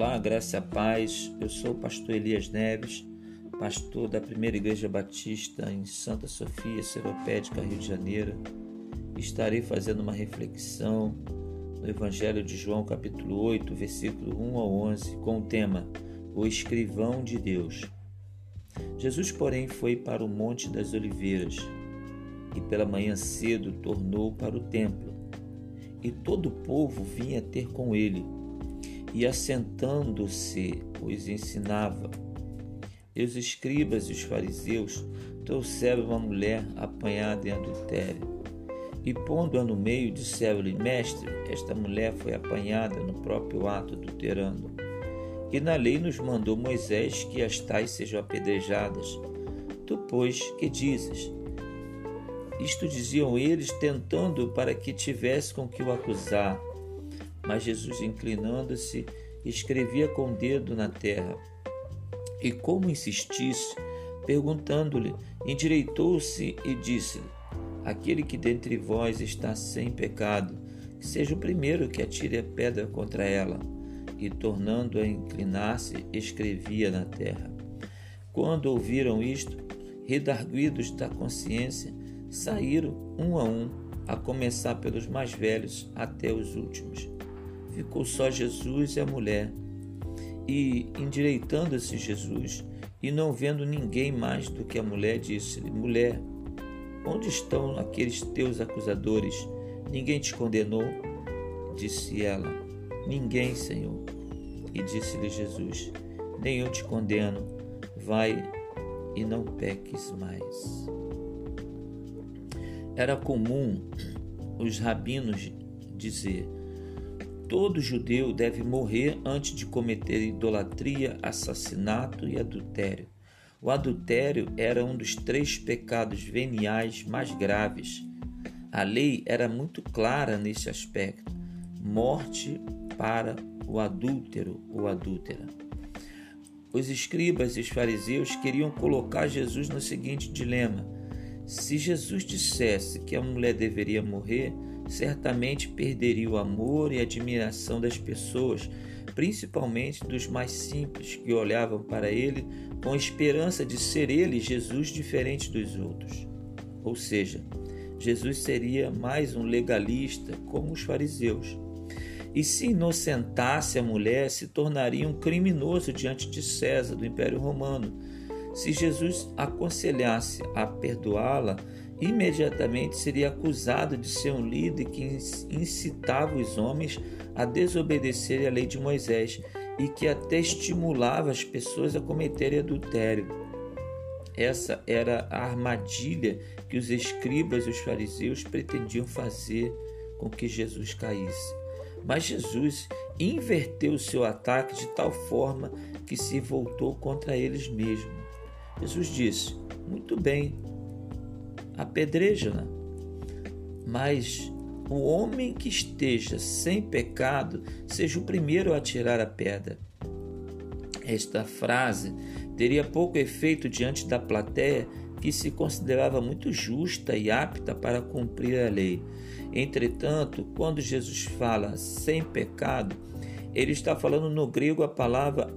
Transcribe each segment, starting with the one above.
Olá, graça e paz. Eu sou o pastor Elias Neves, pastor da Primeira Igreja Batista em Santa Sofia, Seropédica, Rio de Janeiro. Estarei fazendo uma reflexão no Evangelho de João, capítulo 8, versículo 1 ao 11, com o tema O Escrivão de Deus. Jesus, porém, foi para o Monte das Oliveiras e pela manhã cedo tornou para o templo. E todo o povo vinha ter com ele e assentando-se os ensinava. E os escribas e os fariseus trouxeram uma mulher apanhada em adultério. E pondo-a no meio, disseram-lhe: Mestre, esta mulher foi apanhada no próprio ato adulterando. E na lei nos mandou Moisés que as tais sejam apedrejadas. Tu, pois, que dizes? Isto diziam eles, tentando para que tivesse com que o acusar. Mas Jesus, inclinando-se, escrevia com o dedo na terra. E como insistisse, perguntando-lhe, endireitou-se e disse-lhe: Aquele que dentre vós está sem pecado, que seja o primeiro que atire a pedra contra ela. E tornando a inclinar-se, escrevia na terra. Quando ouviram isto, redarguidos da consciência, saíram um a um, a começar pelos mais velhos até os últimos ficou só Jesus e a mulher. E, endireitando-se Jesus, e não vendo ninguém mais do que a mulher, disse-lhe: Mulher, onde estão aqueles teus acusadores? Ninguém te condenou? Disse ela: Ninguém, Senhor. E disse-lhe Jesus: Nem eu te condeno. Vai e não peques mais. Era comum os rabinos dizer: Todo judeu deve morrer antes de cometer idolatria, assassinato e adultério. O adultério era um dos três pecados veniais mais graves. A lei era muito clara nesse aspecto: morte para o adúltero ou adúltera. Os escribas e os fariseus queriam colocar Jesus no seguinte dilema: se Jesus dissesse que a mulher deveria morrer, certamente perderia o amor e admiração das pessoas, principalmente dos mais simples que olhavam para ele com esperança de ser ele, Jesus, diferente dos outros. Ou seja, Jesus seria mais um legalista, como os fariseus. E se inocentasse a mulher, se tornaria um criminoso diante de César, do Império Romano. Se Jesus aconselhasse a perdoá-la, imediatamente seria acusado de ser um líder que incitava os homens a desobedecerem a lei de Moisés e que até estimulava as pessoas a cometerem adultério. Essa era a armadilha que os escribas e os fariseus pretendiam fazer com que Jesus caísse. Mas Jesus inverteu o seu ataque de tal forma que se voltou contra eles mesmos. Jesus disse: Muito bem, apedreja-na. Mas o homem que esteja sem pecado seja o primeiro a tirar a pedra. Esta frase teria pouco efeito diante da plateia que se considerava muito justa e apta para cumprir a lei. Entretanto, quando Jesus fala sem pecado, ele está falando no grego a palavra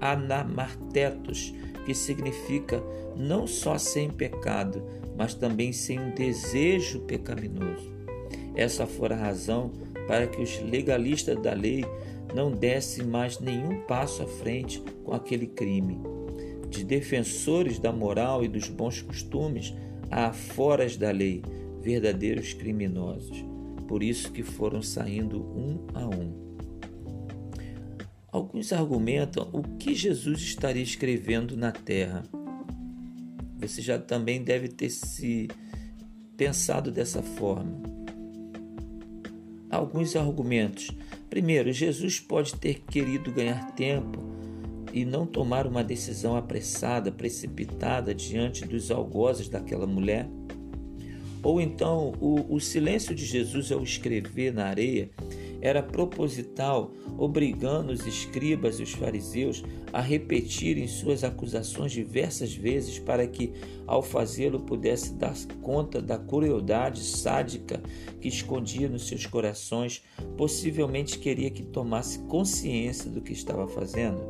anamartetos, que significa não só sem pecado, mas também sem um desejo pecaminoso. Essa fora a razão para que os legalistas da lei não dessem mais nenhum passo à frente com aquele crime. De defensores da moral e dos bons costumes a foras da lei, verdadeiros criminosos. Por isso que foram saindo um a um. Alguns argumentam o que Jesus estaria escrevendo na terra. Você já também deve ter se pensado dessa forma. Alguns argumentos. Primeiro, Jesus pode ter querido ganhar tempo e não tomar uma decisão apressada, precipitada diante dos algozes daquela mulher. Ou então, o, o silêncio de Jesus ao escrever na areia era proposital, obrigando os escribas e os fariseus a repetirem suas acusações diversas vezes para que, ao fazê-lo, pudesse dar conta da crueldade sádica que escondia nos seus corações, possivelmente queria que tomasse consciência do que estava fazendo.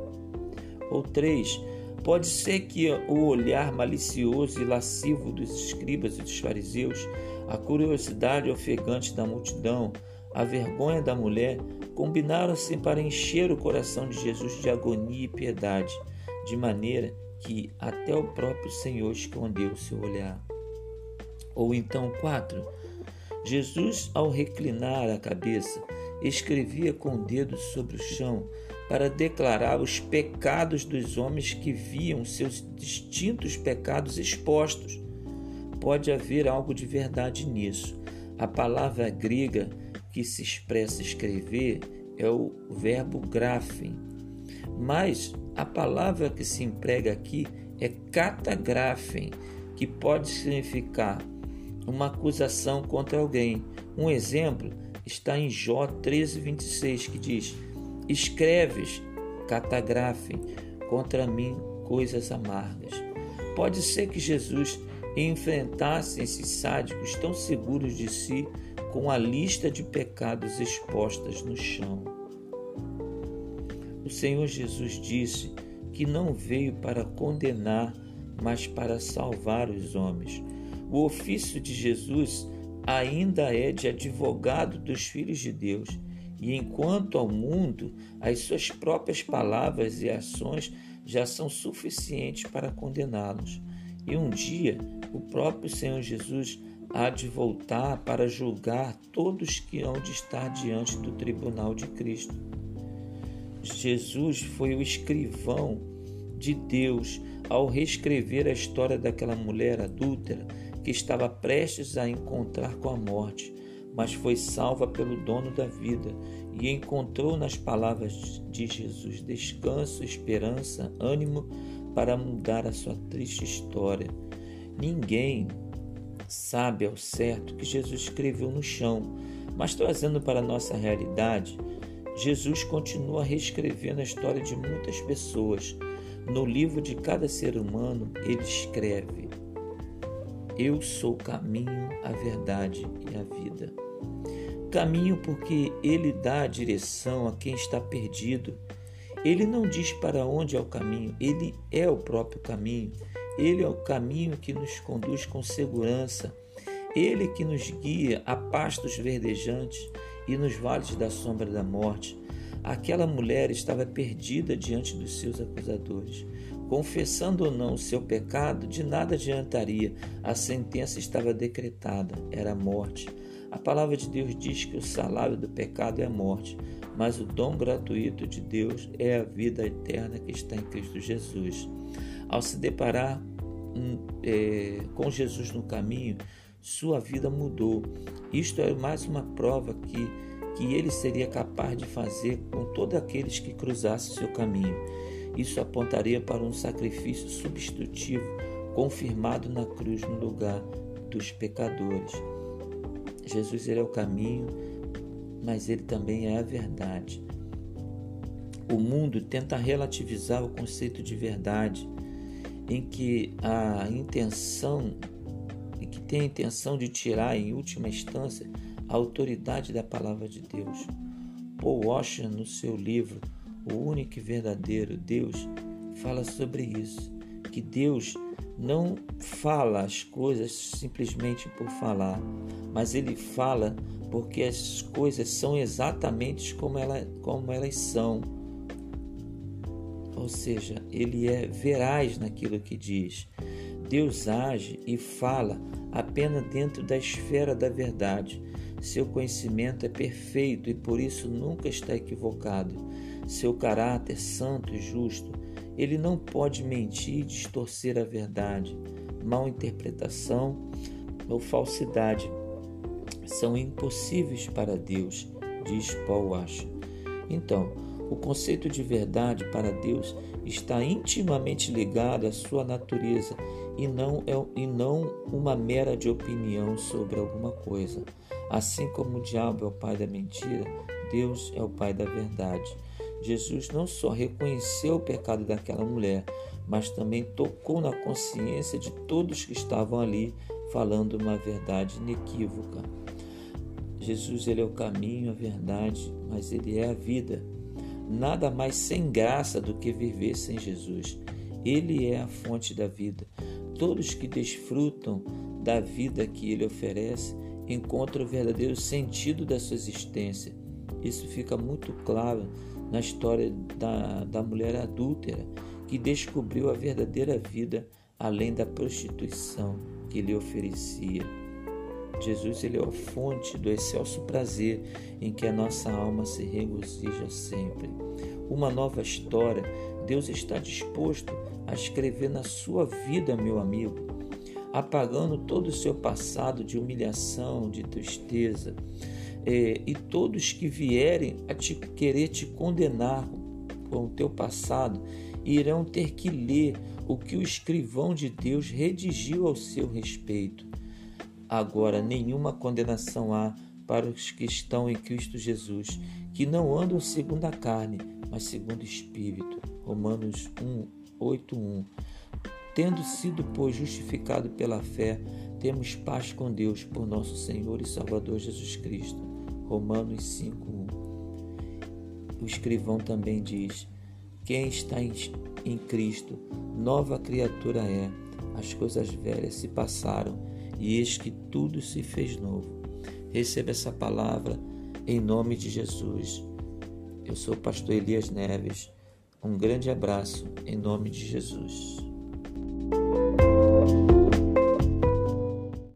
Ou três, Pode ser que o olhar malicioso e lascivo dos escribas e dos fariseus, a curiosidade ofegante da multidão, a vergonha da mulher combinaram-se para encher o coração de Jesus de agonia e piedade, de maneira que até o próprio Senhor escondeu seu olhar. Ou então, quatro, Jesus, ao reclinar a cabeça, escrevia com o dedo sobre o chão para declarar os pecados dos homens que viam seus distintos pecados expostos. Pode haver algo de verdade nisso. A palavra grega que se expressa escrever é o verbo graphem, mas a palavra que se emprega aqui é catagraphem, que pode significar uma acusação contra alguém. Um exemplo está em Jó 13:26 que diz: Escreves, catagrafem contra mim coisas amargas. Pode ser que Jesus enfrentasse esses sádicos tão seguros de si com a lista de pecados expostas no chão. O Senhor Jesus disse que não veio para condenar, mas para salvar os homens. O ofício de Jesus ainda é de advogado dos filhos de Deus e enquanto ao mundo, as suas próprias palavras e ações já são suficientes para condená-los. E um dia, o próprio Senhor Jesus há de voltar para julgar todos que hão de estar diante do tribunal de Cristo. Jesus foi o escrivão de Deus ao reescrever a história daquela mulher adúltera que estava prestes a encontrar com a morte mas foi salva pelo dono da vida e encontrou nas palavras de Jesus descanso, esperança, ânimo para mudar a sua triste história. Ninguém sabe ao certo que Jesus escreveu no chão, mas trazendo para a nossa realidade, Jesus continua reescrevendo a história de muitas pessoas. No livro de cada ser humano, ele escreve: eu sou o caminho, a verdade e a vida. Caminho porque ele dá a direção a quem está perdido. Ele não diz para onde é o caminho, ele é o próprio caminho. Ele é o caminho que nos conduz com segurança. Ele que nos guia a pastos verdejantes e nos vales da sombra da morte. Aquela mulher estava perdida diante dos seus acusadores. Confessando ou não o seu pecado, de nada adiantaria. A sentença estava decretada, era a morte. A palavra de Deus diz que o salário do pecado é a morte, mas o dom gratuito de Deus é a vida eterna que está em Cristo Jesus. Ao se deparar é, com Jesus no caminho, sua vida mudou. Isto é mais uma prova que que ele seria capaz de fazer com todos aqueles que cruzassem seu caminho. Isso apontaria para um sacrifício substitutivo confirmado na cruz no lugar dos pecadores. Jesus ele é o caminho, mas ele também é a verdade. O mundo tenta relativizar o conceito de verdade, em que a intenção, em que tem a intenção de tirar em última instância a autoridade da palavra de Deus. Paul Washer, no seu livro O Único e Verdadeiro Deus, fala sobre isso, que Deus não fala as coisas simplesmente por falar, mas ele fala porque as coisas são exatamente como, ela, como elas são. Ou seja, ele é veraz naquilo que diz. Deus age e fala apenas dentro da esfera da verdade. Seu conhecimento é perfeito e por isso nunca está equivocado. Seu caráter santo e justo, ele não pode mentir distorcer a verdade. Mal interpretação ou falsidade são impossíveis para Deus, diz Paul Washer. Então, O conceito de verdade para Deus está intimamente ligado à sua natureza e não, é, e não uma mera de opinião sobre alguma coisa. Assim como o diabo é o pai da mentira, Deus é o pai da verdade. Jesus não só reconheceu o pecado daquela mulher, mas também tocou na consciência de todos que estavam ali, falando uma verdade inequívoca. Jesus ele é o caminho, a verdade, mas ele é a vida. Nada mais sem graça do que viver sem Jesus. Ele é a fonte da vida. Todos que desfrutam da vida que ele oferece encontram o verdadeiro sentido da sua existência. Isso fica muito claro na história da, da mulher adúltera que descobriu a verdadeira vida além da prostituição que lhe oferecia. Jesus ele é a fonte do excelso prazer em que a nossa alma se regozija sempre. Uma nova história Deus está disposto a escrever na sua vida, meu amigo, apagando todo o seu passado de humilhação, de tristeza, é, e todos que vierem a te querer te condenar com o teu passado irão ter que ler o que o escrivão de Deus redigiu ao seu respeito. Agora, nenhuma condenação há para os que estão em Cristo Jesus, que não andam segundo a carne, mas segundo o Espírito. Romanos 1, 8, 1. Tendo sido, pois, justificado pela fé, temos paz com Deus por nosso Senhor e Salvador Jesus Cristo. Romanos 5, 1. O escrivão também diz: Quem está em, em Cristo, nova criatura é. As coisas velhas se passaram e eis que tudo se fez novo. Receba essa palavra em nome de Jesus. Eu sou o pastor Elias Neves. Um grande abraço em nome de Jesus.